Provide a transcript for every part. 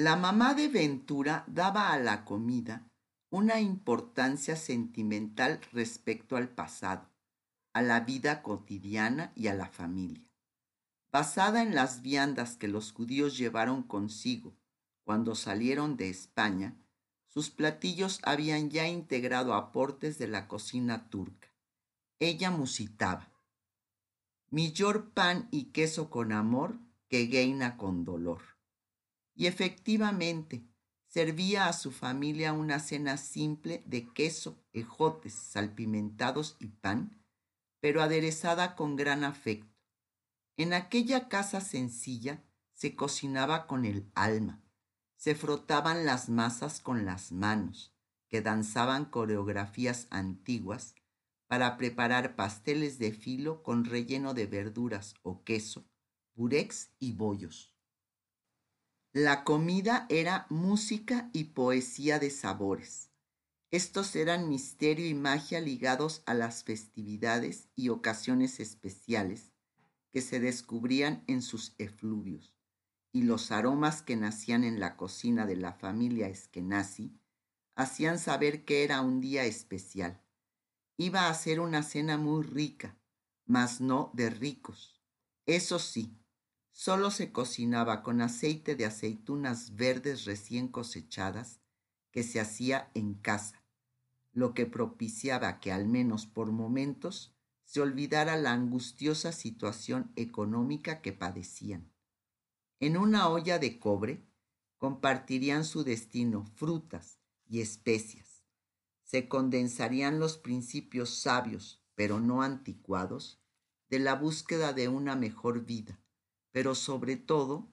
La mamá de Ventura daba a la comida una importancia sentimental respecto al pasado, a la vida cotidiana y a la familia. Basada en las viandas que los judíos llevaron consigo cuando salieron de España, sus platillos habían ya integrado aportes de la cocina turca. Ella musitaba. Millor pan y queso con amor que geina con dolor. Y efectivamente, servía a su familia una cena simple de queso, ejotes, salpimentados y pan, pero aderezada con gran afecto. En aquella casa sencilla se cocinaba con el alma, se frotaban las masas con las manos, que danzaban coreografías antiguas para preparar pasteles de filo con relleno de verduras o queso, burex y bollos. La comida era música y poesía de sabores. Estos eran misterio y magia ligados a las festividades y ocasiones especiales que se descubrían en sus efluvios, y los aromas que nacían en la cocina de la familia Eskenazi hacían saber que era un día especial. Iba a ser una cena muy rica, mas no de ricos. Eso sí, Solo se cocinaba con aceite de aceitunas verdes recién cosechadas que se hacía en casa, lo que propiciaba que al menos por momentos se olvidara la angustiosa situación económica que padecían. En una olla de cobre compartirían su destino frutas y especias. Se condensarían los principios sabios, pero no anticuados, de la búsqueda de una mejor vida pero sobre todo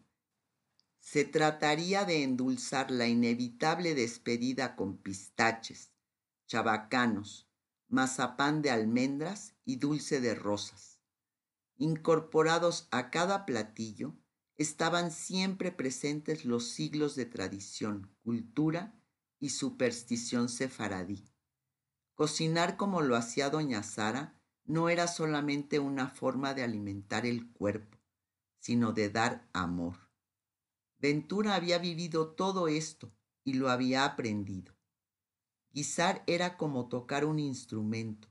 se trataría de endulzar la inevitable despedida con pistaches, chabacanos, mazapán de almendras y dulce de rosas. Incorporados a cada platillo estaban siempre presentes los siglos de tradición, cultura y superstición sefaradí. Cocinar como lo hacía doña Sara no era solamente una forma de alimentar el cuerpo, sino de dar amor. Ventura había vivido todo esto y lo había aprendido. Guisar era como tocar un instrumento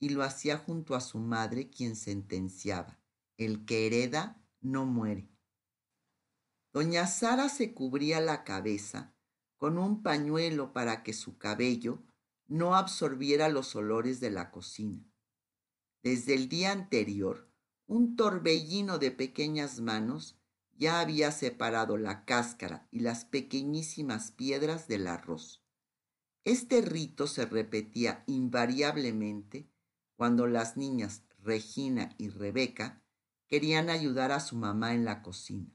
y lo hacía junto a su madre quien sentenciaba, el que hereda no muere. Doña Sara se cubría la cabeza con un pañuelo para que su cabello no absorbiera los olores de la cocina. Desde el día anterior, un torbellino de pequeñas manos ya había separado la cáscara y las pequeñísimas piedras del arroz. Este rito se repetía invariablemente cuando las niñas Regina y Rebeca querían ayudar a su mamá en la cocina.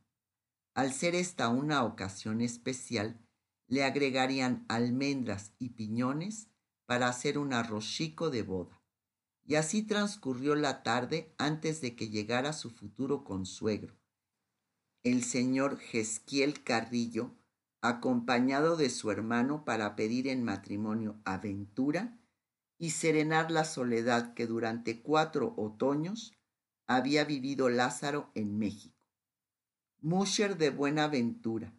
Al ser esta una ocasión especial, le agregarían almendras y piñones para hacer un arroz chico de boda. Y así transcurrió la tarde antes de que llegara su futuro consuegro, el señor Jesquiel Carrillo, acompañado de su hermano para pedir en matrimonio aventura y serenar la soledad que durante cuatro otoños había vivido Lázaro en México. Musher de buena ventura,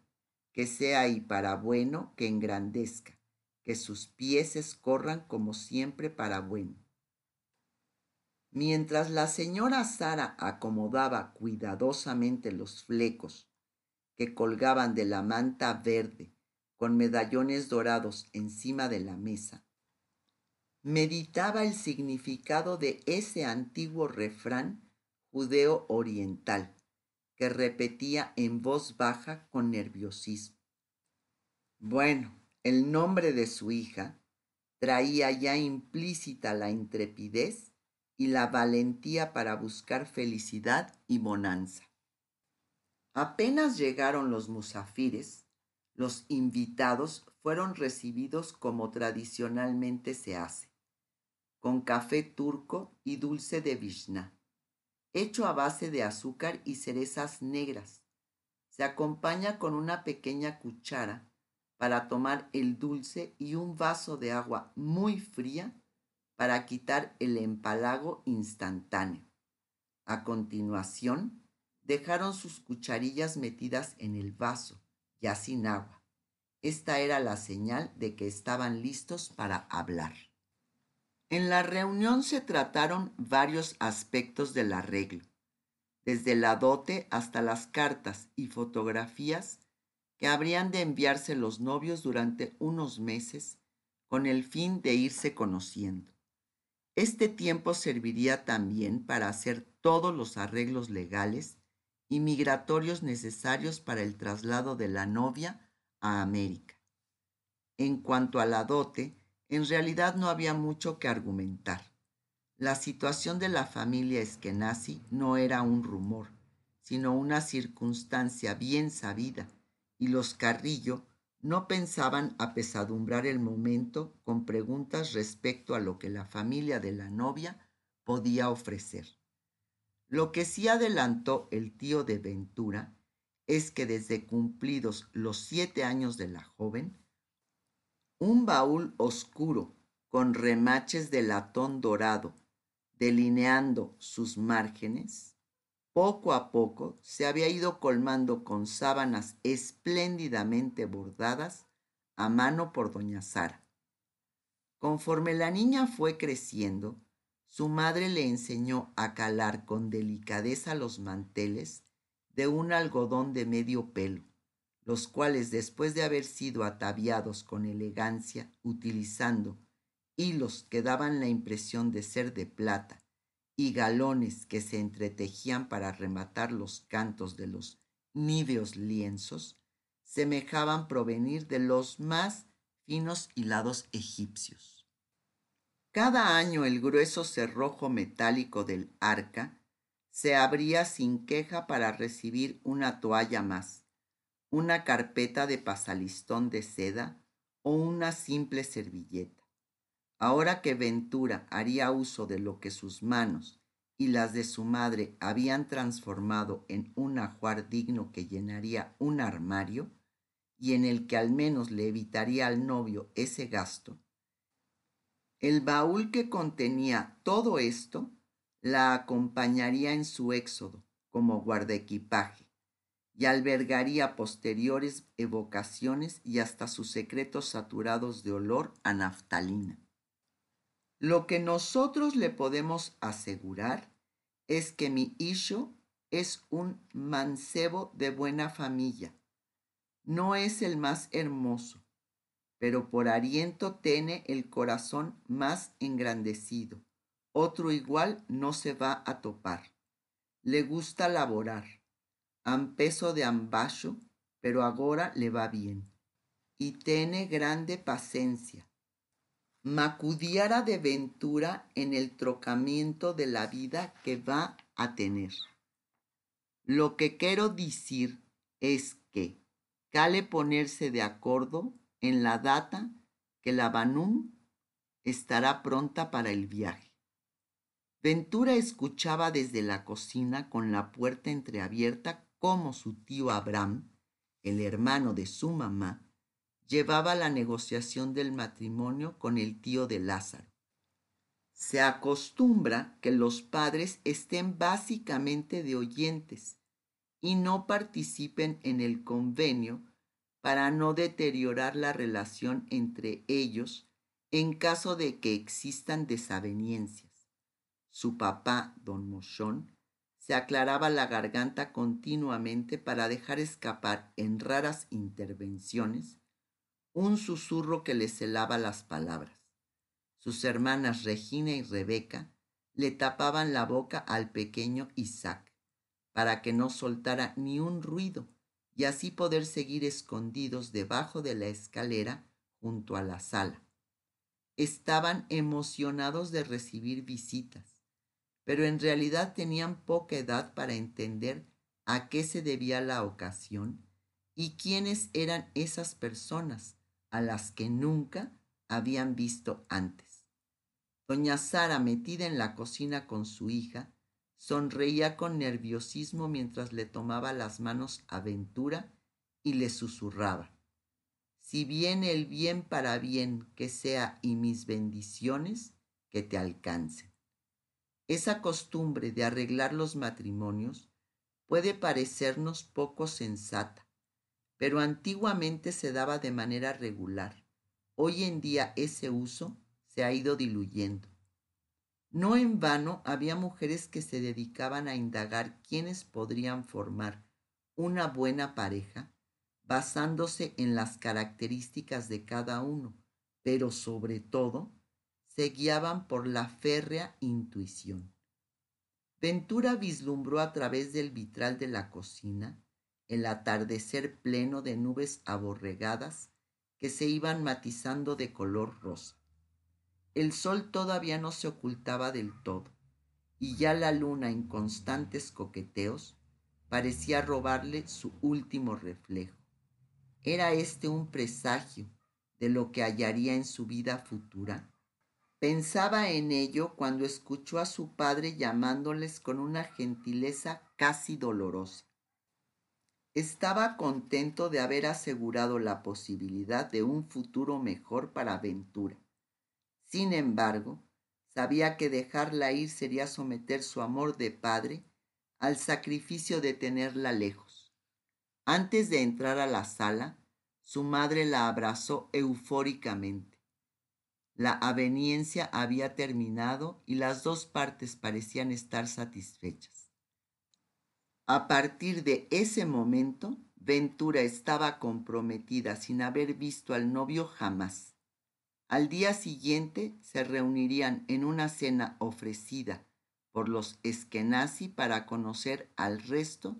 que sea y para bueno que engrandezca, que sus pies corran como siempre para bueno Mientras la señora Sara acomodaba cuidadosamente los flecos que colgaban de la manta verde con medallones dorados encima de la mesa, meditaba el significado de ese antiguo refrán judeo oriental que repetía en voz baja con nerviosismo. Bueno, el nombre de su hija traía ya implícita la intrepidez y la valentía para buscar felicidad y bonanza. Apenas llegaron los musafires, los invitados fueron recibidos como tradicionalmente se hace, con café turco y dulce de vishna, hecho a base de azúcar y cerezas negras. Se acompaña con una pequeña cuchara para tomar el dulce y un vaso de agua muy fría para quitar el empalago instantáneo. A continuación, dejaron sus cucharillas metidas en el vaso, ya sin agua. Esta era la señal de que estaban listos para hablar. En la reunión se trataron varios aspectos del arreglo, desde la dote hasta las cartas y fotografías que habrían de enviarse los novios durante unos meses con el fin de irse conociendo. Este tiempo serviría también para hacer todos los arreglos legales y migratorios necesarios para el traslado de la novia a América. En cuanto a la dote, en realidad no había mucho que argumentar. La situación de la familia Eskenazi no era un rumor, sino una circunstancia bien sabida, y los Carrillo no pensaban apesadumbrar el momento con preguntas respecto a lo que la familia de la novia podía ofrecer. Lo que sí adelantó el tío de Ventura es que desde cumplidos los siete años de la joven, un baúl oscuro con remaches de latón dorado delineando sus márgenes, poco a poco se había ido colmando con sábanas espléndidamente bordadas a mano por doña Sara. Conforme la niña fue creciendo, su madre le enseñó a calar con delicadeza los manteles de un algodón de medio pelo, los cuales después de haber sido ataviados con elegancia, utilizando hilos que daban la impresión de ser de plata y galones que se entretejían para rematar los cantos de los níveos lienzos, semejaban provenir de los más finos hilados egipcios. Cada año el grueso cerrojo metálico del arca se abría sin queja para recibir una toalla más, una carpeta de pasalistón de seda o una simple servilleta. Ahora que Ventura haría uso de lo que sus manos y las de su madre habían transformado en un ajuar digno que llenaría un armario y en el que al menos le evitaría al novio ese gasto, el baúl que contenía todo esto la acompañaría en su éxodo como guardaequipaje y albergaría posteriores evocaciones y hasta sus secretos saturados de olor a naftalina. Lo que nosotros le podemos asegurar es que mi hijo es un mancebo de buena familia. No es el más hermoso, pero por aliento tiene el corazón más engrandecido. Otro igual no se va a topar. Le gusta laborar. Han peso de ambacho, pero ahora le va bien. Y tiene grande paciencia macudiara de ventura en el trocamiento de la vida que va a tener. Lo que quiero decir es que cale ponerse de acuerdo en la data que la Banum estará pronta para el viaje. Ventura escuchaba desde la cocina con la puerta entreabierta como su tío Abraham, el hermano de su mamá, llevaba la negociación del matrimonio con el tío de Lázaro. Se acostumbra que los padres estén básicamente de oyentes y no participen en el convenio para no deteriorar la relación entre ellos en caso de que existan desavenencias. Su papá, don Mochón, se aclaraba la garganta continuamente para dejar escapar en raras intervenciones un susurro que le celaba las palabras. Sus hermanas Regina y Rebeca le tapaban la boca al pequeño Isaac para que no soltara ni un ruido y así poder seguir escondidos debajo de la escalera junto a la sala. Estaban emocionados de recibir visitas, pero en realidad tenían poca edad para entender a qué se debía la ocasión y quiénes eran esas personas a las que nunca habían visto antes. Doña Sara, metida en la cocina con su hija, sonreía con nerviosismo mientras le tomaba las manos a Ventura y le susurraba. Si viene el bien para bien que sea y mis bendiciones que te alcancen. Esa costumbre de arreglar los matrimonios puede parecernos poco sensata, pero antiguamente se daba de manera regular. Hoy en día ese uso se ha ido diluyendo. No en vano había mujeres que se dedicaban a indagar quiénes podrían formar una buena pareja basándose en las características de cada uno, pero sobre todo se guiaban por la férrea intuición. Ventura vislumbró a través del vitral de la cocina el atardecer pleno de nubes aborregadas que se iban matizando de color rosa. El sol todavía no se ocultaba del todo, y ya la luna en constantes coqueteos parecía robarle su último reflejo. ¿Era este un presagio de lo que hallaría en su vida futura? Pensaba en ello cuando escuchó a su padre llamándoles con una gentileza casi dolorosa. Estaba contento de haber asegurado la posibilidad de un futuro mejor para Ventura. Sin embargo, sabía que dejarla ir sería someter su amor de padre al sacrificio de tenerla lejos. Antes de entrar a la sala, su madre la abrazó eufóricamente. La aveniencia había terminado y las dos partes parecían estar satisfechas. A partir de ese momento, Ventura estaba comprometida sin haber visto al novio jamás. Al día siguiente se reunirían en una cena ofrecida por los Eskenazi para conocer al resto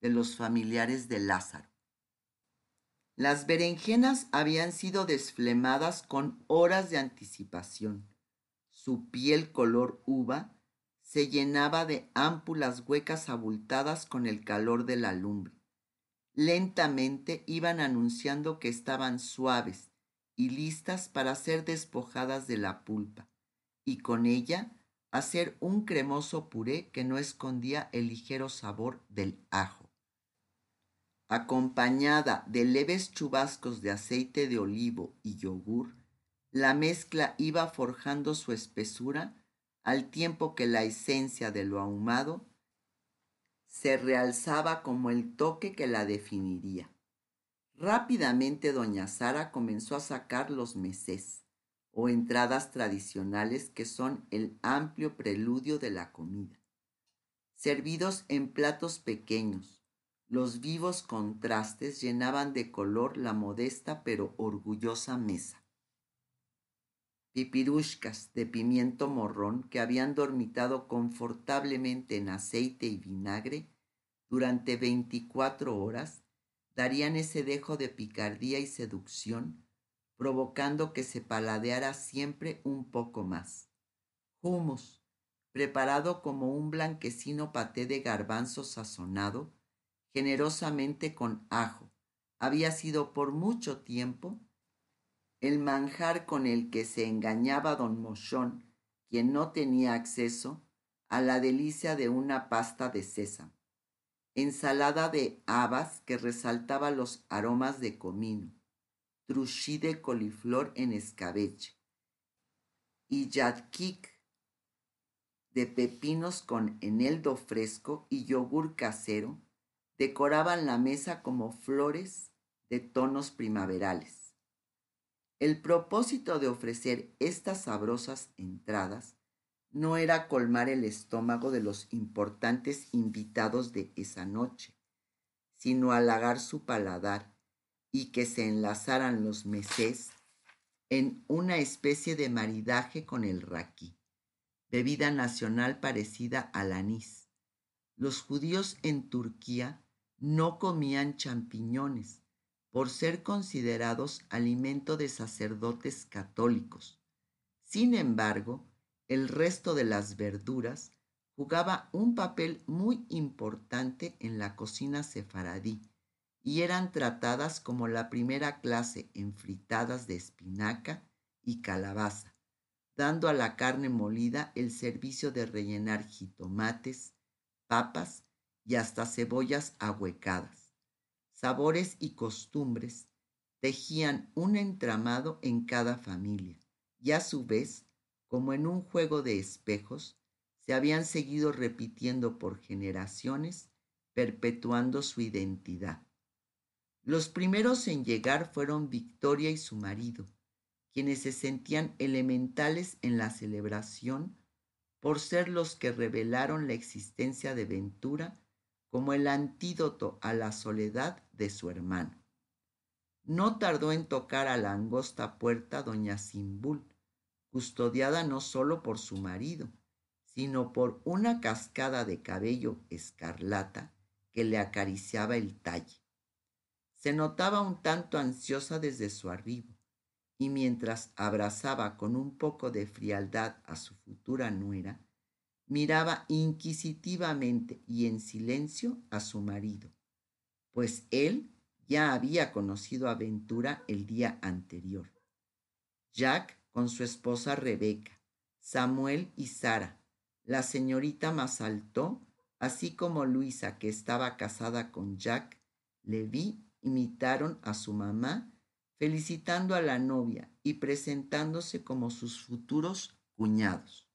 de los familiares de Lázaro. Las berenjenas habían sido desflemadas con horas de anticipación. Su piel color uva se llenaba de ámpulas huecas abultadas con el calor de la lumbre. Lentamente iban anunciando que estaban suaves y listas para ser despojadas de la pulpa, y con ella hacer un cremoso puré que no escondía el ligero sabor del ajo acompañada de leves chubascos de aceite de olivo y yogur, la mezcla iba forjando su espesura al tiempo que la esencia de lo ahumado se realzaba como el toque que la definiría. Rápidamente doña Sara comenzó a sacar los mesés, o entradas tradicionales que son el amplio preludio de la comida, servidos en platos pequeños, los vivos contrastes llenaban de color la modesta pero orgullosa mesa. Pipirushkas de pimiento morrón que habían dormitado confortablemente en aceite y vinagre durante veinticuatro horas darían ese dejo de picardía y seducción, provocando que se paladeara siempre un poco más. Humus, preparado como un blanquecino paté de garbanzo sazonado, generosamente con ajo. Había sido por mucho tiempo el manjar con el que se engañaba don Mochón, quien no tenía acceso a la delicia de una pasta de sésamo, ensalada de habas que resaltaba los aromas de comino, truchí de coliflor en escabeche y yadkik de pepinos con eneldo fresco y yogur casero decoraban la mesa como flores de tonos primaverales. El propósito de ofrecer estas sabrosas entradas no era colmar el estómago de los importantes invitados de esa noche, sino halagar su paladar y que se enlazaran los mesés en una especie de maridaje con el raquí, bebida nacional parecida al anís. Los judíos en Turquía no comían champiñones por ser considerados alimento de sacerdotes católicos. Sin embargo, el resto de las verduras jugaba un papel muy importante en la cocina sefaradí y eran tratadas como la primera clase en fritadas de espinaca y calabaza, dando a la carne molida el servicio de rellenar jitomates, papas y hasta cebollas ahuecadas. Sabores y costumbres tejían un entramado en cada familia y a su vez, como en un juego de espejos, se habían seguido repitiendo por generaciones, perpetuando su identidad. Los primeros en llegar fueron Victoria y su marido, quienes se sentían elementales en la celebración por ser los que revelaron la existencia de Ventura como el antídoto a la soledad de su hermano. No tardó en tocar a la angosta puerta doña Simbul, custodiada no solo por su marido, sino por una cascada de cabello escarlata que le acariciaba el talle. Se notaba un tanto ansiosa desde su arribo, y mientras abrazaba con un poco de frialdad a su futura nuera, miraba inquisitivamente y en silencio a su marido, pues él ya había conocido a Ventura el día anterior. Jack con su esposa Rebeca, Samuel y Sara, la señorita Masaltó, así como Luisa, que estaba casada con Jack, vi imitaron a su mamá, felicitando a la novia y presentándose como sus futuros cuñados.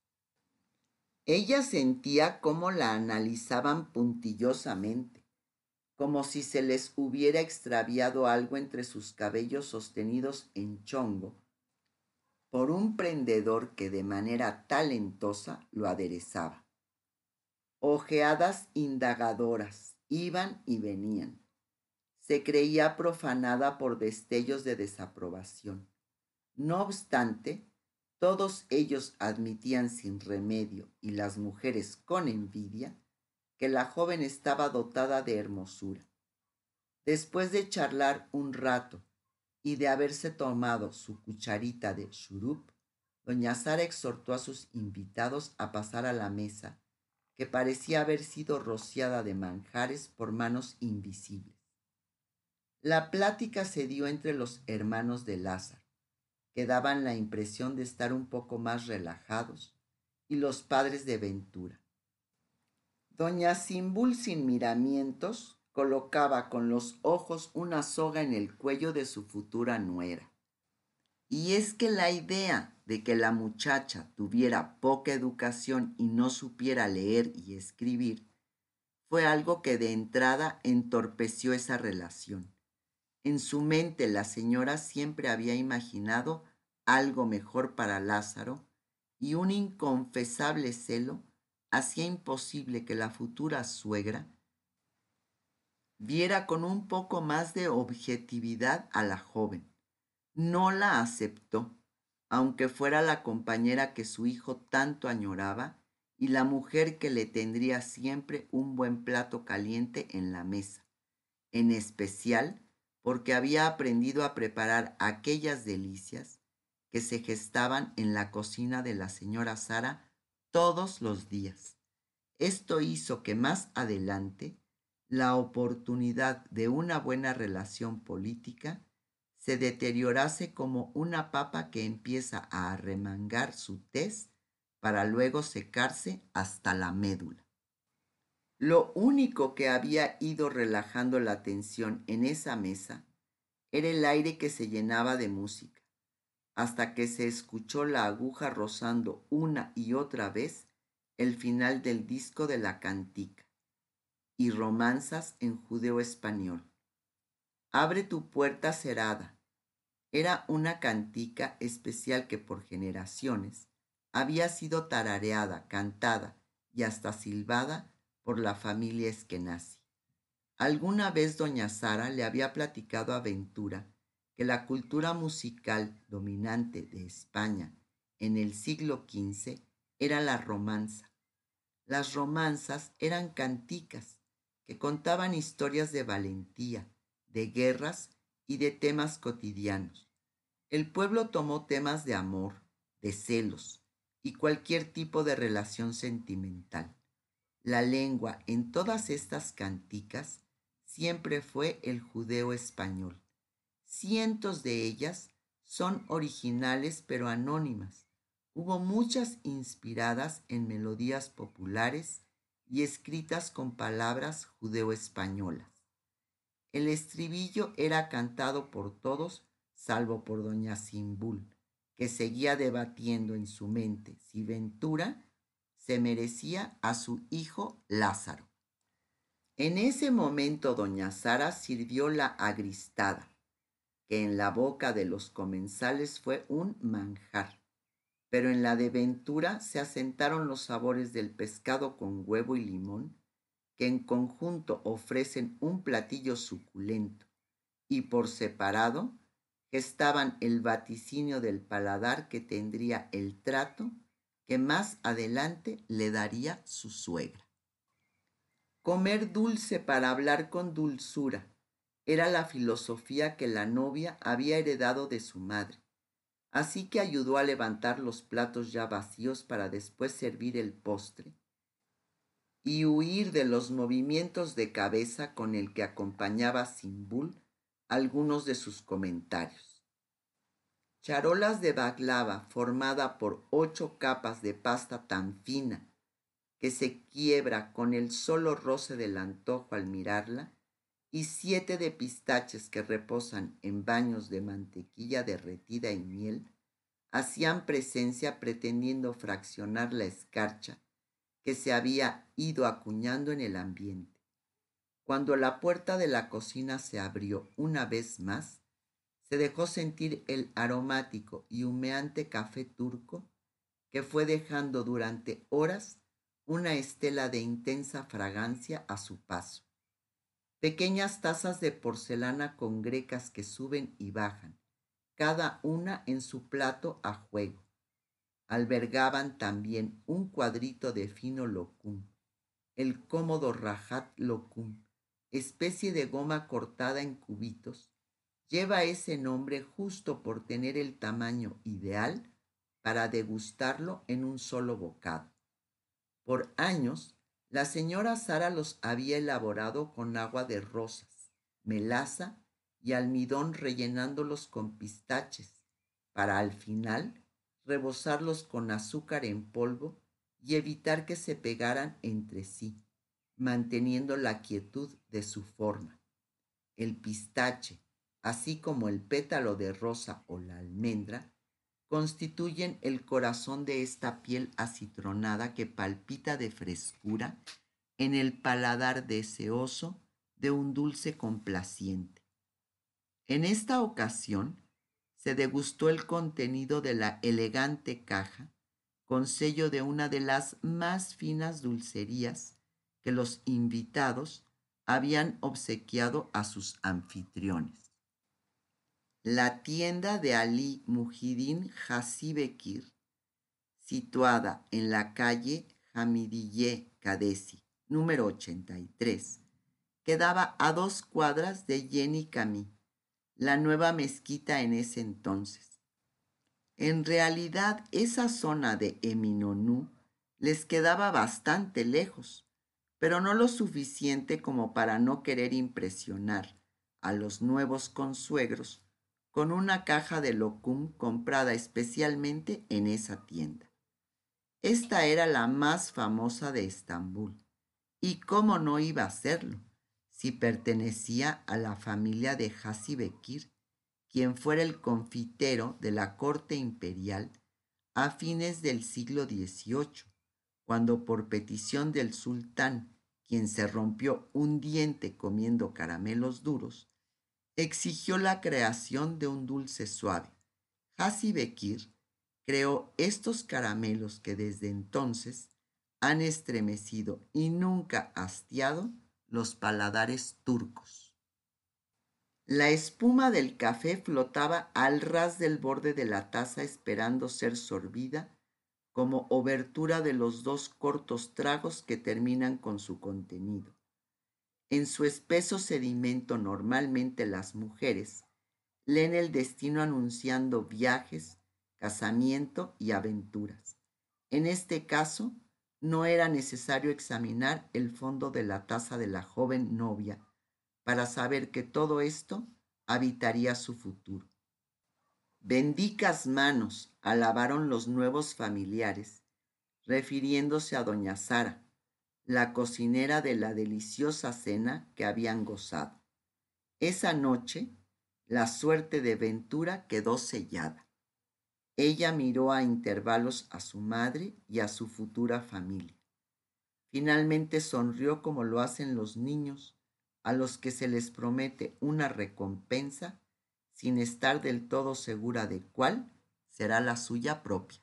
Ella sentía cómo la analizaban puntillosamente, como si se les hubiera extraviado algo entre sus cabellos sostenidos en chongo por un prendedor que de manera talentosa lo aderezaba. Ojeadas indagadoras iban y venían. Se creía profanada por destellos de desaprobación. No obstante, todos ellos admitían sin remedio y las mujeres con envidia que la joven estaba dotada de hermosura. Después de charlar un rato y de haberse tomado su cucharita de churup, doña Sara exhortó a sus invitados a pasar a la mesa, que parecía haber sido rociada de manjares por manos invisibles. La plática se dio entre los hermanos de Lázaro, que daban la impresión de estar un poco más relajados, y los padres de Ventura. Doña Simbul sin miramientos colocaba con los ojos una soga en el cuello de su futura nuera. Y es que la idea de que la muchacha tuviera poca educación y no supiera leer y escribir fue algo que de entrada entorpeció esa relación. En su mente la señora siempre había imaginado algo mejor para Lázaro y un inconfesable celo hacía imposible que la futura suegra viera con un poco más de objetividad a la joven. No la aceptó, aunque fuera la compañera que su hijo tanto añoraba y la mujer que le tendría siempre un buen plato caliente en la mesa, en especial porque había aprendido a preparar aquellas delicias que se gestaban en la cocina de la señora Sara todos los días. Esto hizo que más adelante la oportunidad de una buena relación política se deteriorase como una papa que empieza a arremangar su tez para luego secarse hasta la médula. Lo único que había ido relajando la tensión en esa mesa era el aire que se llenaba de música, hasta que se escuchó la aguja rozando una y otra vez el final del disco de la cantica y romanzas en judeo español. Abre tu puerta cerrada. Era una cantica especial que por generaciones había sido tarareada, cantada y hasta silbada por la familia Eskenazi. Alguna vez doña Sara le había platicado a Ventura que la cultura musical dominante de España en el siglo XV era la romanza. Las romanzas eran canticas que contaban historias de valentía, de guerras y de temas cotidianos. El pueblo tomó temas de amor, de celos y cualquier tipo de relación sentimental. La lengua en todas estas canticas siempre fue el judeo español. Cientos de ellas son originales pero anónimas. Hubo muchas inspiradas en melodías populares y escritas con palabras judeo-españolas. El estribillo era cantado por todos, salvo por doña Simbul, que seguía debatiendo en su mente si Ventura se merecía a su hijo Lázaro. En ese momento doña Sara sirvió la agristada, que en la boca de los comensales fue un manjar, pero en la de Ventura se asentaron los sabores del pescado con huevo y limón, que en conjunto ofrecen un platillo suculento, y por separado gestaban el vaticinio del paladar que tendría el trato que más adelante le daría su suegra. Comer dulce para hablar con dulzura era la filosofía que la novia había heredado de su madre, así que ayudó a levantar los platos ya vacíos para después servir el postre y huir de los movimientos de cabeza con el que acompañaba Simbul algunos de sus comentarios. Charolas de baglava formada por ocho capas de pasta tan fina que se quiebra con el solo roce del antojo al mirarla, y siete de pistaches que reposan en baños de mantequilla derretida y miel, hacían presencia pretendiendo fraccionar la escarcha que se había ido acuñando en el ambiente. Cuando la puerta de la cocina se abrió una vez más, se dejó sentir el aromático y humeante café turco que fue dejando durante horas una estela de intensa fragancia a su paso. Pequeñas tazas de porcelana con grecas que suben y bajan, cada una en su plato a juego. Albergaban también un cuadrito de fino locum, el cómodo rajat locum, especie de goma cortada en cubitos, lleva ese nombre justo por tener el tamaño ideal para degustarlo en un solo bocado. Por años, la señora Sara los había elaborado con agua de rosas, melaza y almidón rellenándolos con pistaches, para al final rebosarlos con azúcar en polvo y evitar que se pegaran entre sí manteniendo la quietud de su forma. El pistache, así como el pétalo de rosa o la almendra, constituyen el corazón de esta piel acitronada que palpita de frescura en el paladar deseoso de un dulce complaciente. En esta ocasión se degustó el contenido de la elegante caja con sello de una de las más finas dulcerías que los invitados habían obsequiado a sus anfitriones. La tienda de Ali Mujidin Hasibekir, situada en la calle Hamidiyeh Kadesi, número 83, quedaba a dos cuadras de Yeni Kami, la nueva mezquita en ese entonces. En realidad, esa zona de Eminonú les quedaba bastante lejos, pero no lo suficiente como para no querer impresionar a los nuevos consuegros con una caja de locum comprada especialmente en esa tienda. Esta era la más famosa de Estambul. ¿Y cómo no iba a serlo si pertenecía a la familia de Hasi Bekir, quien fuera el confitero de la corte imperial a fines del siglo XVIII? cuando por petición del sultán, quien se rompió un diente comiendo caramelos duros, exigió la creación de un dulce suave. Hasi Bekir creó estos caramelos que desde entonces han estremecido y nunca hastiado los paladares turcos. La espuma del café flotaba al ras del borde de la taza esperando ser sorbida como obertura de los dos cortos tragos que terminan con su contenido. En su espeso sedimento normalmente las mujeres leen el destino anunciando viajes, casamiento y aventuras. En este caso, no era necesario examinar el fondo de la taza de la joven novia para saber que todo esto habitaría su futuro. Bendicas manos, alabaron los nuevos familiares, refiriéndose a doña Sara, la cocinera de la deliciosa cena que habían gozado. Esa noche, la suerte de Ventura quedó sellada. Ella miró a intervalos a su madre y a su futura familia. Finalmente sonrió como lo hacen los niños a los que se les promete una recompensa sin estar del todo segura de cuál será la suya propia.